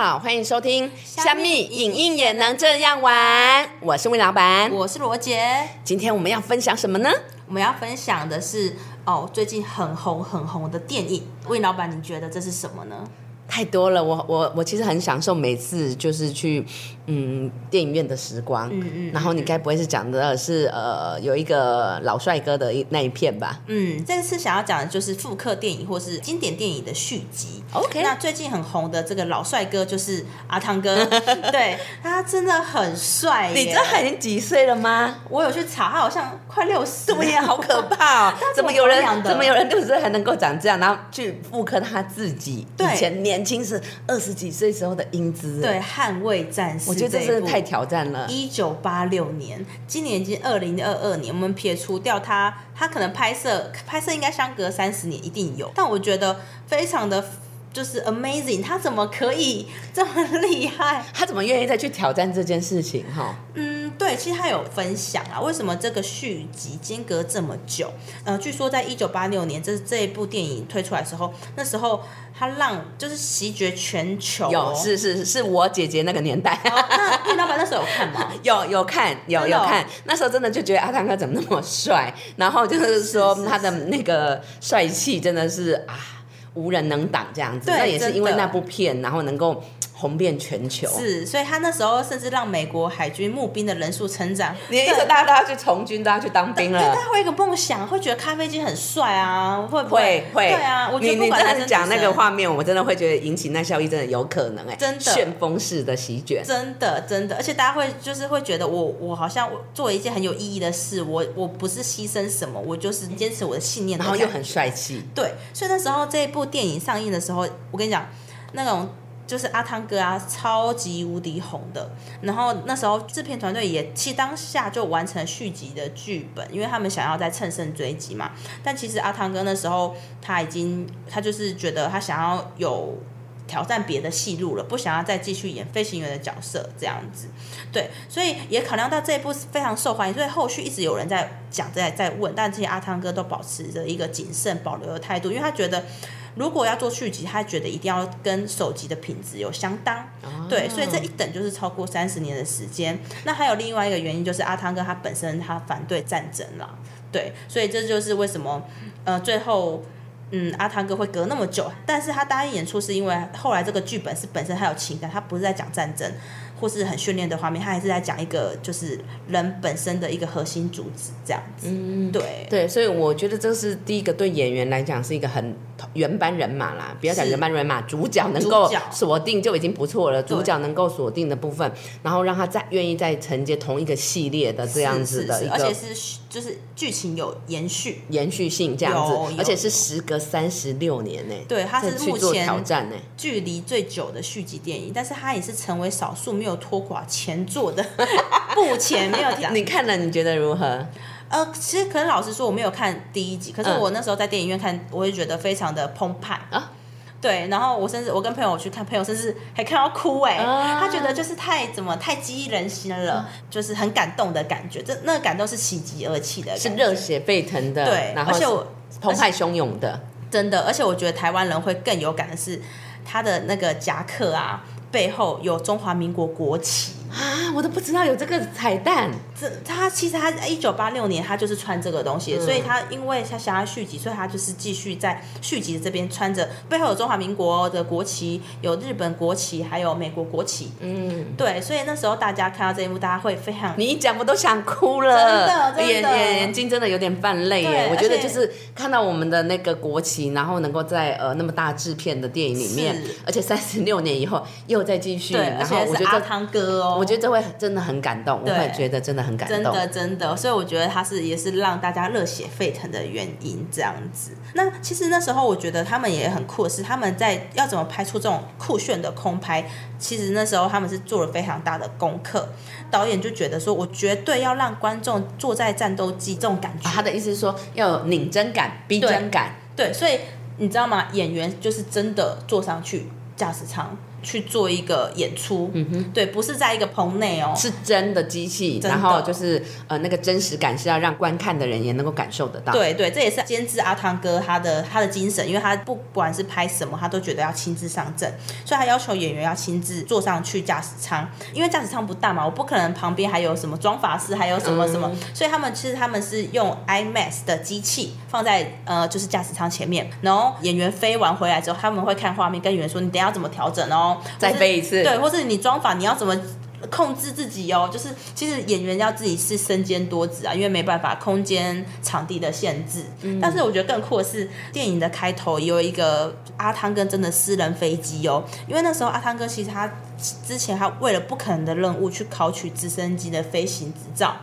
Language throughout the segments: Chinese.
好，欢迎收听《虾米影音也能这样玩》，我是魏老板，我是罗杰。今天我们要分享什么呢？我们要分享的是哦，最近很红很红的电影。魏老板，你觉得这是什么呢？太多了，我我我其实很享受每次就是去嗯电影院的时光，嗯嗯，然后你该不会是讲的是呃有一个老帅哥的一那一片吧？嗯，这次想要讲的就是复刻电影或是经典电影的续集。OK，那最近很红的这个老帅哥就是阿汤哥，对他真的很帅。你知道他已经几岁了吗？我有去查，他好像快六十，对呀，好可怕哦！怎么有人怎么有人六十岁还能够长这样，然后去复刻他自己以前年。年轻是二十几岁时候的英姿，对，捍卫战士，我觉得这真的太挑战了。一九八六年，今年已经二零二二年，我们撇除掉他，他可能拍摄拍摄应该相隔三十年，一定有，但我觉得非常的。就是 amazing，他怎么可以这么厉害？他怎么愿意再去挑战这件事情？哈，嗯，对，其实他有分享啊，为什么这个续集间隔这么久？呃，据说在一九八六年，这这一部电影推出来的时候，那时候他让就是席卷全球，有是是是我姐姐那个年代。那老板那时候有看吗？有有看有有看，那时候真的就觉得阿汤哥怎么那么帅，然后就是说他的那个帅气真的是啊。无人能挡这样子，那也是因为那部片，然后能够。红遍全球是，所以他那时候甚至让美国海军募兵的人数成长。你的意思，大家都要去从军，都要去当兵了？大家会一个梦想，会觉得咖啡机很帅啊？会不会？会。对啊，我觉得你真的讲那个画面，我真的会觉得引起那效益，真的有可能哎，真的旋风式的席卷，真的真的，而且大家会就是会觉得我我好像做一件很有意义的事，我我不是牺牲什么，我就是坚持我的信念，然后又很帅气。对，所以那时候这一部电影上映的时候，我跟你讲那种。就是阿汤哥啊，超级无敌红的。然后那时候制片团队也其实当下就完成续集的剧本，因为他们想要在乘胜追击嘛。但其实阿汤哥那时候他已经，他就是觉得他想要有挑战别的戏路了，不想要再继续演飞行员的角色这样子。对，所以也考量到这一部非常受欢迎，所以后续一直有人在讲在在问，但这些阿汤哥都保持着一个谨慎保留的态度，因为他觉得。如果要做续集，他觉得一定要跟首集的品质有相当，对，所以这一等就是超过三十年的时间。那还有另外一个原因，就是阿汤哥他本身他反对战争了，对，所以这就是为什么呃最后嗯阿汤哥会隔那么久，但是他答应演出是因为后来这个剧本是本身他有情感，他不是在讲战争。或是很训练的画面，他还是在讲一个就是人本身的一个核心主旨这样子。嗯，对对，所以我觉得这是第一个对演员来讲是一个很原班人马啦，不要讲原班人马，主角能够锁定就已经不错了。主角能够锁定的部分，然后让他再愿意再承接同一个系列的这样子的一个，而且是就是剧情有延续延续性这样子，而且是时隔三十六年呢。对，它是目前挑战呢距离最久的续集电影，但是它也是成为少数没有。有拖垮前作的 目前没有讲，你看了你觉得如何？呃，其实可能老实说我没有看第一集，可是我那时候在电影院看，我会觉得非常的澎湃啊。对，然后我甚至我跟朋友去看，朋友甚至还看到哭哎，他觉得就是太怎么太激人心了，就是很感动的感觉，这那个感动是喜极而泣的，是热血沸腾的，对，而且我澎湃汹涌的，真的，而且我觉得台湾人会更有感的是他的那个夹克啊。背后有中华民国国旗啊！我都不知道有这个彩蛋。这他其实他一九八六年他就是穿这个东西，所以他因为他想要续集，所以他就是继续在续集的这边穿着背后有中华民国的国旗，有日本国旗，还有美国国旗。嗯，对，所以那时候大家看到这一幕，大家会非常你一讲我都想哭了，真的，眼眼眼睛真的有点泛泪耶。我觉得就是看到我们的那个国旗，然后能够在呃那么大制片的电影里面，而且三十六年以后又再继续，然后我觉得汤哥哦，我觉得这会真的很感动，我会觉得真的很感动。真的真的，所以我觉得他是也是让大家热血沸腾的原因这样子。那其实那时候我觉得他们也很酷，是他们在要怎么拍出这种酷炫的空拍。其实那时候他们是做了非常大的功课，导演就觉得说，我绝对要让观众坐在战斗机这种感觉。他的意思是说要有拧真感、逼真感。对，所以你知道吗？演员就是真的坐上去驾驶舱。去做一个演出，嗯哼，对，不是在一个棚内哦，是真的机器，然后就是呃那个真实感是要让观看的人也能够感受得到。对对，这也是监制阿汤哥他的他的精神，因为他不管是拍什么，他都觉得要亲自上阵，所以他要求演员要亲自坐上去驾驶舱，因为驾驶舱不大嘛，我不可能旁边还有什么装法师，还有什么什么，所以他们其实他们是用 IMAX 的机器放在呃就是驾驶舱前面，然后演员飞完回来之后，他们会看画面，跟演员说你等下怎么调整哦。再飞一次，对，或者你装法你要怎么控制自己哦？就是其实演员要自己是身兼多职啊，因为没办法空间场地的限制。但是我觉得更酷的是电影的开头有一个阿汤哥真的私人飞机哦，因为那时候阿汤哥其实他之前他为了不可能的任务去考取直升机的飞行执照，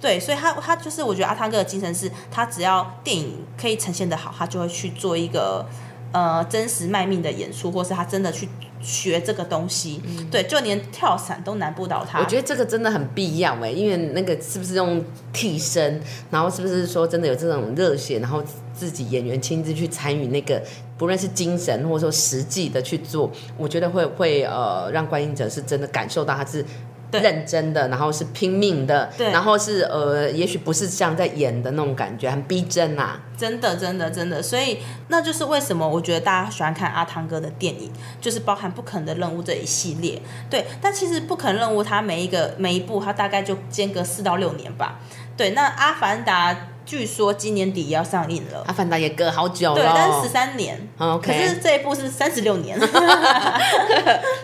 对，所以他他就是我觉得阿汤哥的精神是他只要电影可以呈现的好，他就会去做一个呃真实卖命的演出，或是他真的去。学这个东西，对，就连跳伞都难不倒他。我觉得这个真的很必要哎，因为那个是不是用替身，然后是不是说真的有这种热血，然后自己演员亲自去参与那个，不论是精神或者说实际的去做，我觉得会会呃让观影者是真的感受到他是。认真的，然后是拼命的，然后是呃，也许不是像在演的那种感觉，很逼真呐。真的，真的，真的，所以那就是为什么我觉得大家喜欢看阿汤哥的电影，就是包含《不可能的任务》这一系列。对，但其实《不可能任务》它每一个每一部，它大概就间隔四到六年吧。对，那《阿凡达》。据说今年底要上映了，阿凡达也隔好久了，对，但是十三年，OK，可是这一部是三十六年，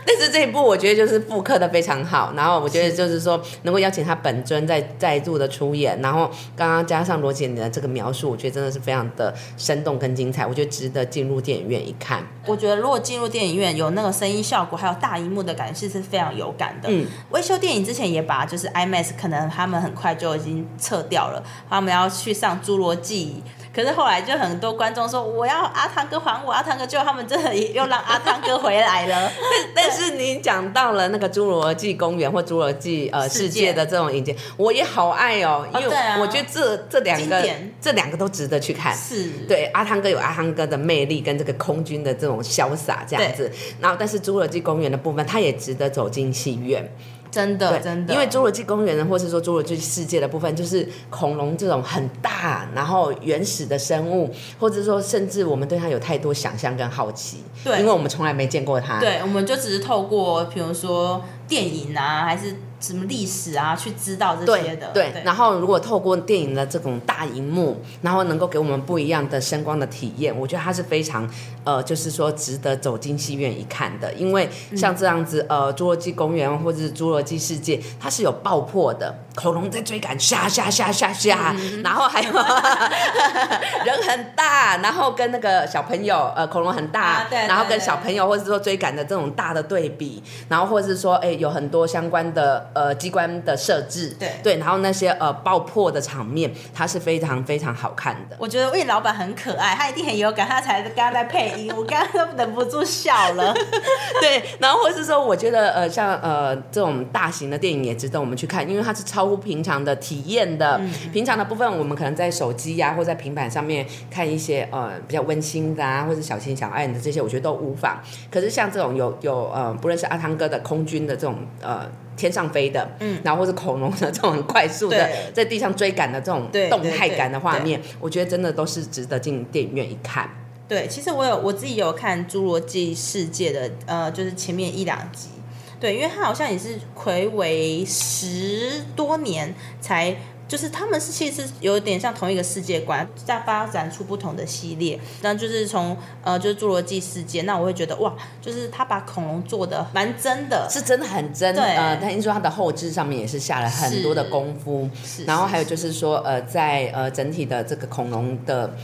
但是这一部我觉得就是复刻的非常好，然后我觉得就是说能够邀请他本尊再再度的出演，然后刚刚加上罗姐你的这个描述，我觉得真的是非常的生动跟精彩，我觉得值得进入电影院一看。我觉得如果进入电影院有那个声音效果，还有大荧幕的感觉是非常有感的。嗯，微修电影之前也把就是 IMAX 可能他们很快就已经撤掉了，他们要去。上侏罗纪，可是后来就很多观众说我要阿汤哥还我，阿汤哥就他们真的又让阿汤哥回来了。但是你讲到了那个侏罗纪公园或侏罗纪呃世界的这种影片，我也好爱哦，因为我觉得这这两个这两个都值得去看。是对阿汤哥有阿汤哥的魅力跟这个空军的这种潇洒这样子，然后但是侏罗纪公园的部分，它也值得走进戏院。真的，真的，因为侏罗纪公园呢，或是说侏罗纪世界的部分，就是恐龙这种很大，然后原始的生物，或者说甚至我们对它有太多想象跟好奇，对，因为我们从来没见过它，对，我们就只是透过，比如说电影啊，还是。什么历史啊，去知道这些的。对，然后如果透过电影的这种大荧幕，然后能够给我们不一样的声光的体验，我觉得它是非常呃，就是说值得走进戏院一看的。因为像这样子呃，侏罗纪公园或者是侏罗纪世界，它是有爆破的，恐龙在追赶，下下下下下，然后还有人很大，然后跟那个小朋友呃，恐龙很大，然后跟小朋友或者说追赶的这种大的对比，然后或者是说哎，有很多相关的。呃，机关的设置，对对，然后那些呃爆破的场面，它是非常非常好看的。我觉得魏老板很可爱，他一定很有感，他才刚刚在配音，我刚刚都忍不住笑了。对，然后或是说，我觉得呃，像呃这种大型的电影也值得我们去看，因为它是超乎平常的体验的。平常的部分，我们可能在手机呀，或在平板上面看一些呃比较温馨的啊，或者小情小爱的这些，我觉得都无妨。可是像这种有有呃，不论是阿汤哥的空军的这种呃。天上飞的，嗯，然后或是恐龙的这种很快速的在地上追赶的这种动态感的画面，我觉得真的都是值得进电影院一看。对，其实我有我自己有看《侏罗纪世界》的，呃，就是前面一两集，对，因为它好像也是魁违十多年才。就是他们是其实有点像同一个世界观，在发展出不同的系列。那就是从呃，就是侏罗纪世界，那我会觉得哇，就是他把恐龙做的蛮真的，是真的很真。对呃，他听说他的后置上面也是下了很多的功夫。是。然后还有就是说，呃，在呃整体的这个恐龙的。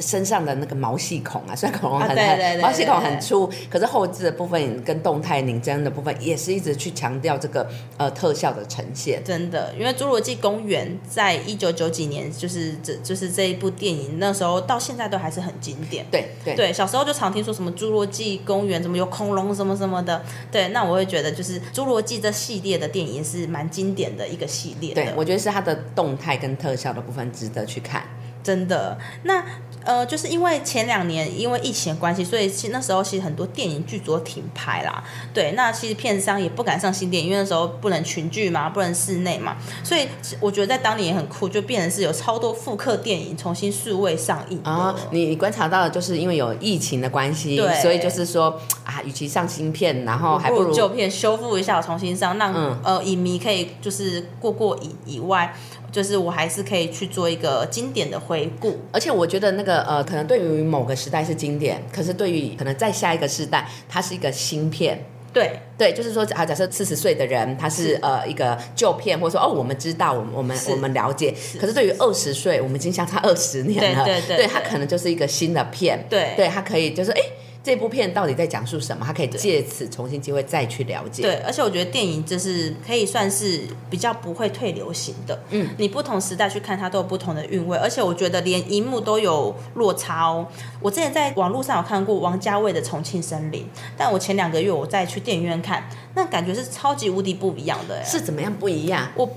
身上的那个毛细孔啊，虽然恐龙很很毛细孔很粗，可是后置的部分跟动态拧针的部分也是一直去强调这个呃特效的呈现。真的，因为《侏罗纪公园》在一九九几年，就是这就是这一部电影，那时候到现在都还是很经典。对对对，小时候就常听说什么《侏罗纪公园》怎么有恐龙什么什么的。对，那我会觉得就是《侏罗纪》这系列的电影是蛮经典的一个系列。对，我觉得是它的动态跟特效的部分值得去看。真的。那呃，就是因为前两年因为疫情的关系，所以其实那时候其实很多电影剧组都停拍啦。对，那其实片商也不敢上新电影，因为那时候不能群聚嘛，不能室内嘛。所以我觉得在当年也很酷，就变成是有超多复刻电影重新数位上映。啊，你观察到的就是因为有疫情的关系，所以就是说啊，与其上新片，然后还不如旧片修复一下，重新上，让呃影迷可以就是过过瘾以外。就是我还是可以去做一个经典的回顾，而且我觉得那个呃，可能对于某个时代是经典，可是对于可能在下一个时代，它是一个新片。对。对，就是说啊，假设四十岁的人他是呃一个旧片，或者说哦，我们知道，我们我们我们了解，可是对于二十岁，我们已经相差二十年了，对对对，他可能就是一个新的片，对。对，他可以就是哎。这部片到底在讲述什么？他可以借此重新机会再去了解。对，而且我觉得电影就是可以算是比较不会退流行的。嗯，你不同时代去看它都有不同的韵味，而且我觉得连荧幕都有落差哦。我之前在网络上有看过王家卫的《重庆森林》，但我前两个月我再去电影院看，那感觉是超级无敌不一样的。是怎么样不一样？我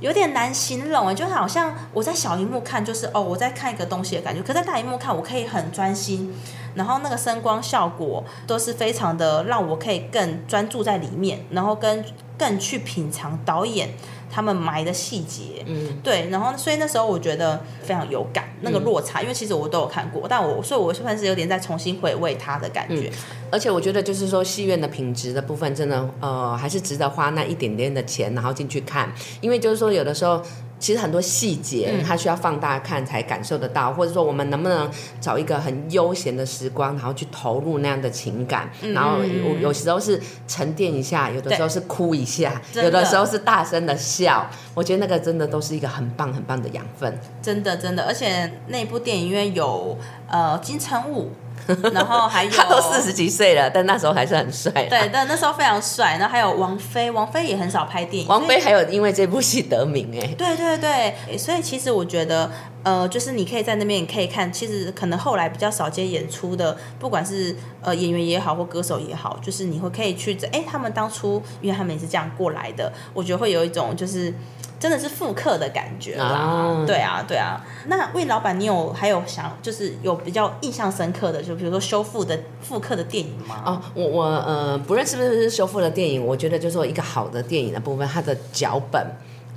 有点难形容哎，就好像我在小荧幕看就是哦我在看一个东西的感觉，可在大荧幕看我可以很专心。然后那个声光效果都是非常的，让我可以更专注在里面，然后跟更去品尝导演他们埋的细节，嗯，对，然后所以那时候我觉得非常有感，那个落差，因为其实我都有看过，但我所以我算是有点在重新回味它的感觉，而且我觉得就是说戏院的品质的部分，真的呃还是值得花那一点点的钱，然后进去看，因为就是说有的时候。其实很多细节，它需要放大看才感受得到，或者说我们能不能找一个很悠闲的时光，然后去投入那样的情感，然后有有时候是沉淀一下，有的时候是哭一下，有的时候是大声的笑，我觉得那个真的都是一个很棒很棒的养分。真的真的，而且那部电影院有呃金城武。然后还有他都四十几岁了，但那时候还是很帅。对，但那时候非常帅。然后还有王菲，王菲也很少拍电影。王菲还有因为这部戏得名哎。对对对，所以其实我觉得，呃，就是你可以在那边可以看，其实可能后来比较少接演出的，不管是呃演员也好或歌手也好，就是你会可以去，哎，他们当初因为他们也是这样过来的，我觉得会有一种就是。真的是复刻的感觉啦，对啊，对啊。那魏老板，你有还有想就是有比较印象深刻的，就比如说修复的复刻的电影吗？哦，我我呃，不论是不是修复的电影，我觉得就是说一个好的电影的部分，它的脚本。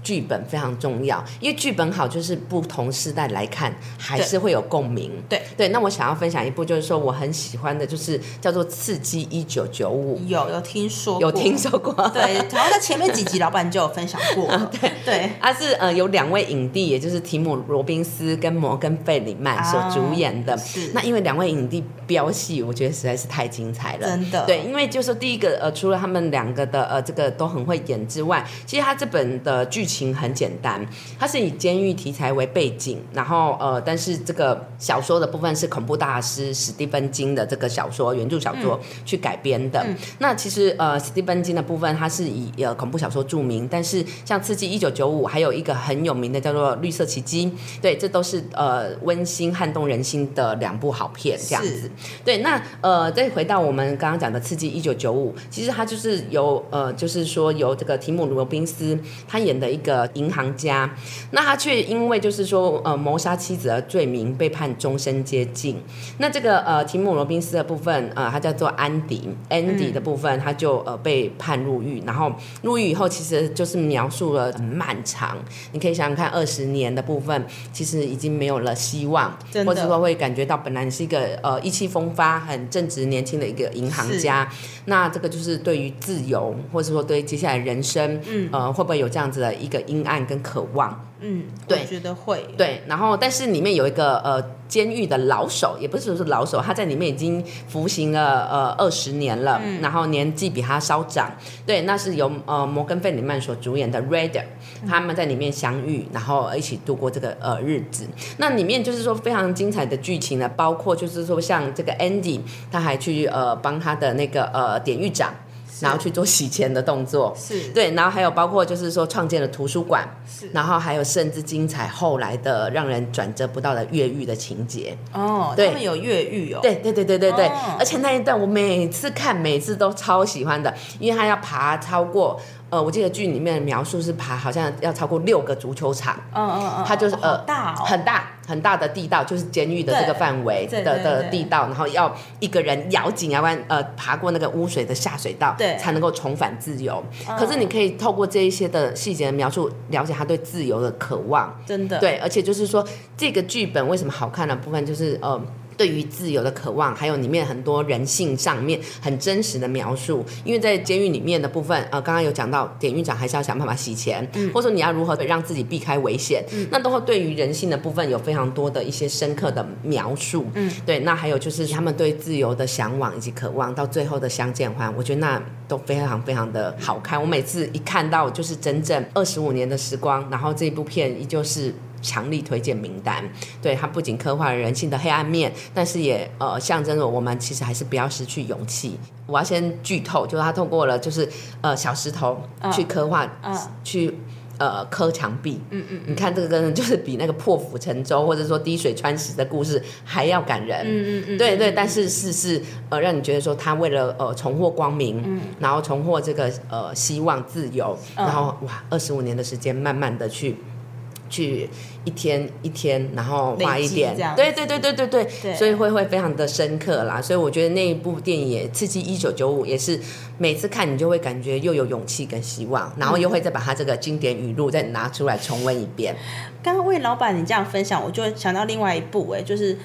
剧本非常重要，因为剧本好，就是不同时代来看还是会有共鸣。对对，那我想要分享一部，就是说我很喜欢的，就是叫做《刺激一九九五》。有有听说，有听说过。对，然后在前面几集，老板就有分享过。对 对，他是呃有两位影帝，也就是提姆·罗宾斯跟摩根·费里曼所主演的。是。那因为两位影帝飙戏，我觉得实在是太精彩了。真的。对，因为就是第一个呃，除了他们两个的呃这个都很会演之外，其实他这本的剧情很简单。它是以监狱题材为背景，然后呃，但是这个小说的部分是恐怖大师史蒂芬金的这个小说原著小说去改编的。那其实呃，史蒂芬金的部分，它是以呃恐怖小说著名，但是像《刺激一九九五》，还有一个很有名的叫做《绿色奇迹》，对，这都是呃温馨撼动人心的两部好片，这样子。对，那呃，再回到我们刚刚讲的《刺激一九九五》，其实它就是由呃，就是说由这个提姆罗宾斯他演的一个银行。家，那他却因为就是说呃谋杀妻子的罪名被判终身监禁。那这个呃提姆罗宾斯的部分呃他叫做安迪，Andy 的部分他就呃被判入狱。然后入狱以后其实就是描述了很漫长，你可以想想看二十年的部分，其实已经没有了希望，或者说会感觉到本来是一个呃意气风发、很正直年轻的一个银行家，那这个就是对于自由或者说对接下来人生，嗯。呃会不会有这样子的一个阴暗跟。渴望，嗯，对，觉得会，对，然后但是里面有一个呃监狱的老手，也不是说是老手，他在里面已经服刑了呃二十年了，然后年纪比他稍长，对，那是由呃摩根费里曼所主演的 Raider，他们在里面相遇，然后一起度过这个呃日子。那里面就是说非常精彩的剧情呢，包括就是说像这个 Andy，他还去呃帮他的那个呃典狱长。然后去做洗钱的动作，是对，然后还有包括就是说创建了图书馆，是，然后还有甚至精彩后来的让人转折不到的越狱的情节哦，他们有越狱哦，对对对对对对，而且那一段我每次看每次都超喜欢的，因为他要爬超过。呃，我记得剧里面的描述是爬，好像要超过六个足球场。嗯嗯嗯，它就是呃大，很大很大的地道，就是监狱的这个范围的的地道，然后要一个人咬紧牙关，呃，爬过那个污水的下水道，对，才能够重返自由。可是你可以透过这一些的细节的描述，了解他对自由的渴望，真的，对，而且就是说这个剧本为什么好看的部分，就是呃。对于自由的渴望，还有里面很多人性上面很真实的描述。因为在监狱里面的部分，呃，刚刚有讲到，典狱长还是要想办法洗钱，嗯或者说你要如何让自己避开危险，嗯那都会对于人性的部分有非常多的一些深刻的描述。嗯，对，那还有就是他们对自由的向往以及渴望，到最后的相见欢，我觉得那都非常非常的好看。我每次一看到就是整整二十五年的时光，然后这部片依旧是。强力推荐名单，对它不仅刻画了人性的黑暗面，但是也呃象征着我们其实还是不要失去勇气。我要先剧透，就是他透过了就是呃小石头去刻画，去呃刻墙壁。嗯嗯，你看这个就是比那个破釜沉舟或者说滴水穿石的故事还要感人。嗯嗯嗯，对对，但是是是呃让你觉得说他为了呃重获光明，嗯，然后重获这个呃希望自由，然后哇二十五年的时间慢慢的去。去一天一天，然后画一点，对对对对对对，所以会会非常的深刻啦。所以我觉得那一部电影也刺激一九九五，也是每次看你就会感觉又有勇气跟希望，然后又会再把它这个经典语录再拿出来重温一遍。刚刚魏老板你这样分享，我就想到另外一部哎，就是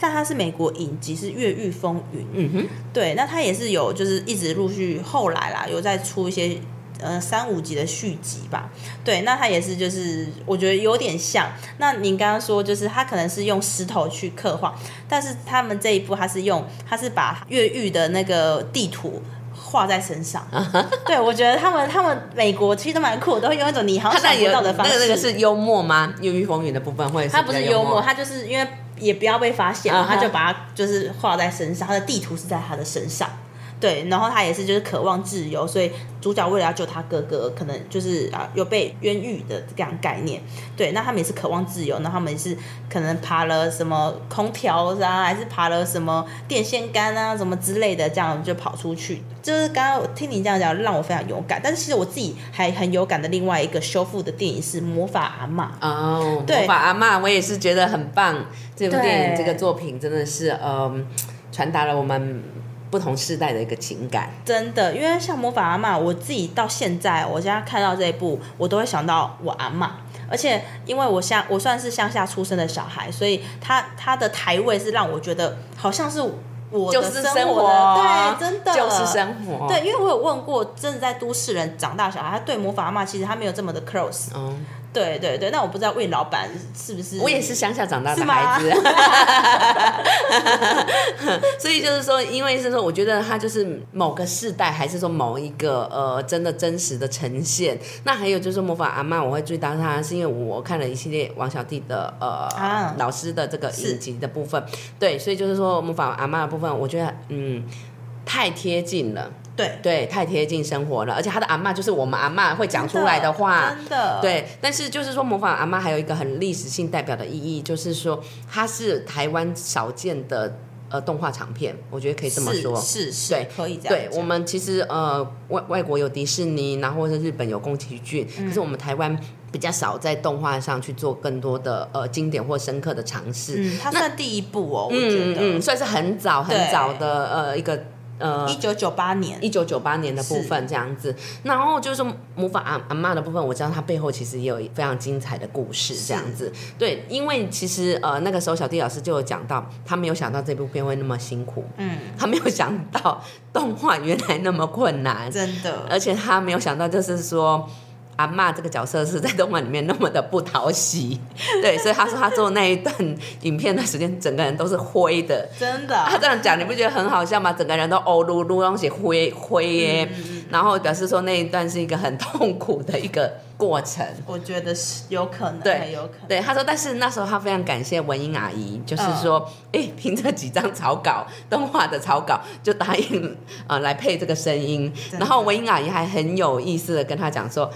但它是美国影集是《越狱风云》，嗯哼，对，那它也是有就是一直陆续后来啦，有在出一些。呃，三五集的续集吧，对，那它也是，就是我觉得有点像。那您刚刚说，就是他可能是用石头去刻画，但是他们这一部，他是用，他是把越狱的那个地图画在身上。对，我觉得他们他们美国其实都蛮酷，都会用一种你好像想不到的方式。那个那个是幽默吗？越狱风云的部分会？他不是幽默，他就是因为也不要被发现嘛，他就把它就是画在身上，他的地图是在他的身上。对，然后他也是就是渴望自由，所以主角为了要救他哥哥，可能就是啊有被冤狱的这样概念。对，那他们也是渴望自由，那他们也是可能爬了什么空调啊，还是爬了什么电线杆啊，什么之类的，这样就跑出去。就是刚刚我听你这样讲，让我非常有感。但是其实我自己还很有感的另外一个修复的电影是《魔法阿妈》哦，《魔法阿妈》我也是觉得很棒。这部电影这个作品真的是嗯，传达了我们。不同世代的一个情感，真的，因为像魔法阿妈，我自己到现在，我现在看到这一部，我都会想到我阿妈。而且，因为我乡，我算是乡下出生的小孩，所以他他的台位是让我觉得好像是我的生活，对，真的就是生活。对，因为我有问过，真的在都市人长大小孩，他对魔法阿妈其实他没有这么的 close。对对对，那我不知道魏老板是不是？我也是乡下长大的孩子，所以就是说，因为是说，我觉得他就是某个世代，还是说某一个呃，真的真实的呈现。那还有就是魔法阿妈，我会注意到他，是因为我看了一系列王小弟的呃老师的这个影集的部分，对，所以就是说魔法阿妈的部分，我觉得嗯太贴近了。对对，太贴近生活了，而且他的阿妈就是我们阿妈会讲出来的话，真的。对，但是就是说模仿阿妈还有一个很历史性代表的意义，就是说它是台湾少见的呃动画长片，我觉得可以这么说，是是，对，可以这样。对我们其实呃外外国有迪士尼，然后或者日本有宫崎骏，可是我们台湾比较少在动画上去做更多的呃经典或深刻的尝试。嗯，它算第一部哦，我觉得嗯算是很早很早的呃一个。呃，一九九八年，一九九八年的部分这样子，然后就是模仿阿阿妈的部分，我知道它背后其实也有非常精彩的故事这样子。对，因为其实呃那个时候小弟老师就有讲到，他没有想到这部片会那么辛苦，嗯，他没有想到动画原来那么困难，真的，而且他没有想到就是说。阿妈这个角色是在动漫里面那么的不讨喜，对，所以他说他做那一段影片的时间，整个人都是灰的，真的。他这样讲，你不觉得很好笑吗？整个人都哦噜噜东西灰灰耶，然后表示说那一段是一个很痛苦的一个过程。我觉得是有可能，对，有可能。对，他说，但是那时候他非常感谢文英阿姨，就是说，哎，凭这几张草稿，动画的草稿就答应啊来配这个声音。然后文英阿姨还很有意思的跟他讲说。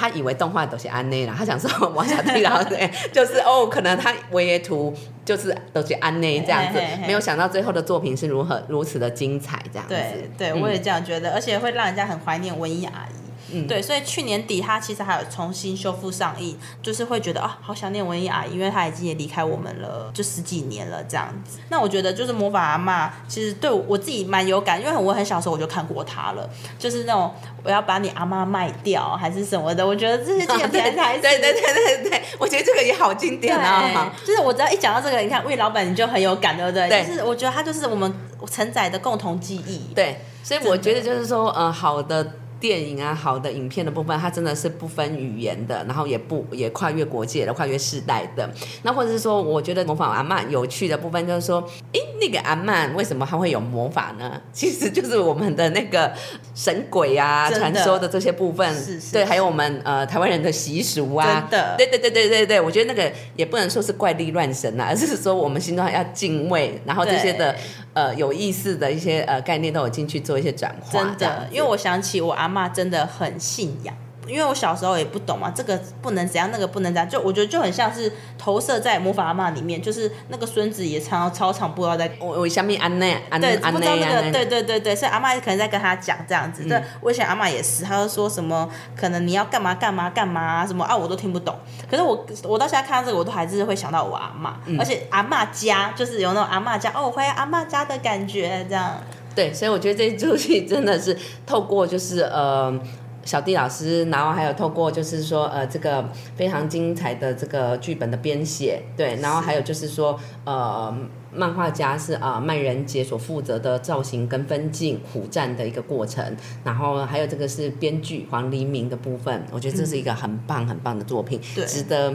他以为动画都是安内啦，他想说王小弟然后对，就是哦，可能他唯一图就是都是安内这样子，没有想到最后的作品是如何如此的精彩这样子。对，对我也这样觉得，而且会让人家很怀念文艺阿姨。嗯，对，所以去年底他其实还有重新修复上映，就是会觉得啊，好想念文艺阿姨，因为她已经也离开我们了，就十几年了这样子。那我觉得就是魔法阿妈，其实对我自己蛮有感，因为我很小时候我就看过她了，就是那种我要把你阿妈卖掉还是什么的，我觉得这些经典台词，对对对对对，我觉得这个也好经典啊。就是我只要一讲到这个，你看魏老板你就很有感，对不对？对，就是我觉得他就是我们承载的共同记忆。对，所以我觉得就是说，呃，好的。电影啊，好的影片的部分，它真的是不分语言的，然后也不也跨越国界的，跨越世代的。那或者是说，我觉得模仿阿曼有趣的部分就是说，诶，那个阿曼为什么他会有魔法呢？其实就是我们的那个神鬼啊，传说的这些部分，对，还有我们呃台湾人的习俗啊，对对对对对对，我觉得那个也不能说是怪力乱神啊，而是说我们心中要敬畏，然后这些的。呃，有意思的一些呃概念都有进去做一些转化，真的，因为我想起我阿妈真的很信仰。因为我小时候也不懂嘛，这个不能怎样，那个不能怎样，就我觉得就很像是投射在魔法阿妈里面，就是那个孙子也常操场不知道在我我下面安内安对不知道那个对对对对，所以阿妈可能在跟他讲这样子。对，我以前阿妈也是，他就说什么可能你要干嘛干嘛干嘛什么啊，我都听不懂。可是我我到现在看到这个，我都还是会想到我阿妈，而且阿妈家就是有那种阿妈家哦，回阿妈家的感觉这样。对，所以我觉得这出戏真的是透过就是呃。小弟老师，然后还有透过就是说，呃，这个非常精彩的这个剧本的编写，对，然后还有就是说，呃，漫画家是啊，麦仁杰所负责的造型跟分镜、苦战的一个过程，然后还有这个是编剧黄黎明的部分，我觉得这是一个很棒很棒的作品，值得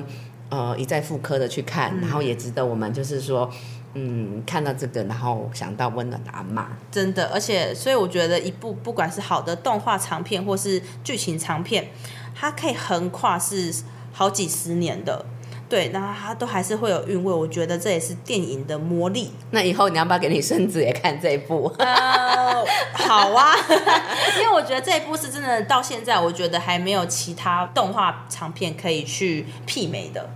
呃一再复刻的去看，然后也值得我们就是说。嗯，看到这个，然后想到温暖的阿妈，真的，而且，所以我觉得一部不管是好的动画长片或是剧情长片，它可以横跨是好几十年的，对，然后它都还是会有韵味。我觉得这也是电影的魔力。那以后你要不要给你孙子也看这一部？呃，好啊，因为我觉得这一部是真的，到现在我觉得还没有其他动画长片可以去媲美的。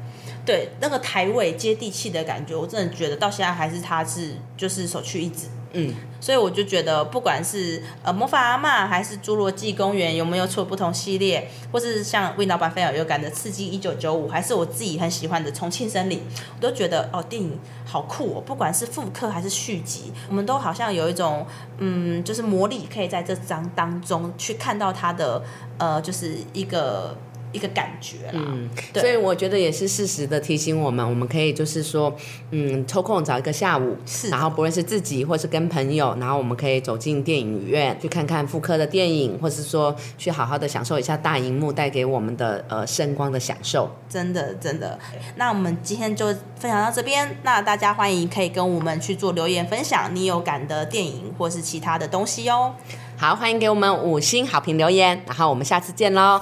对那个台尾接地气的感觉，我真的觉得到现在还是他是就是首屈一指。嗯，所以我就觉得不管是呃魔法阿妈还是侏罗纪公园有没有出不同系列，或是像魏老板非常有感的刺激一九九五，还是我自己很喜欢的重庆森林，我都觉得哦电影好酷哦，不管是复刻还是续集，我们都好像有一种嗯就是魔力，可以在这张当中去看到它的呃就是一个。一个感觉啦，嗯，所以我觉得也是适时的提醒我们，我们可以就是说，嗯，抽空找一个下午，是，然后不论是自己或是跟朋友，然后我们可以走进电影院去看看复刻的电影，或是说去好好的享受一下大荧幕带给我们的呃声光的享受。真的真的，那我们今天就分享到这边，那大家欢迎可以跟我们去做留言分享你有感的电影或是其他的东西哦。好，欢迎给我们五星好评留言，然后我们下次见喽。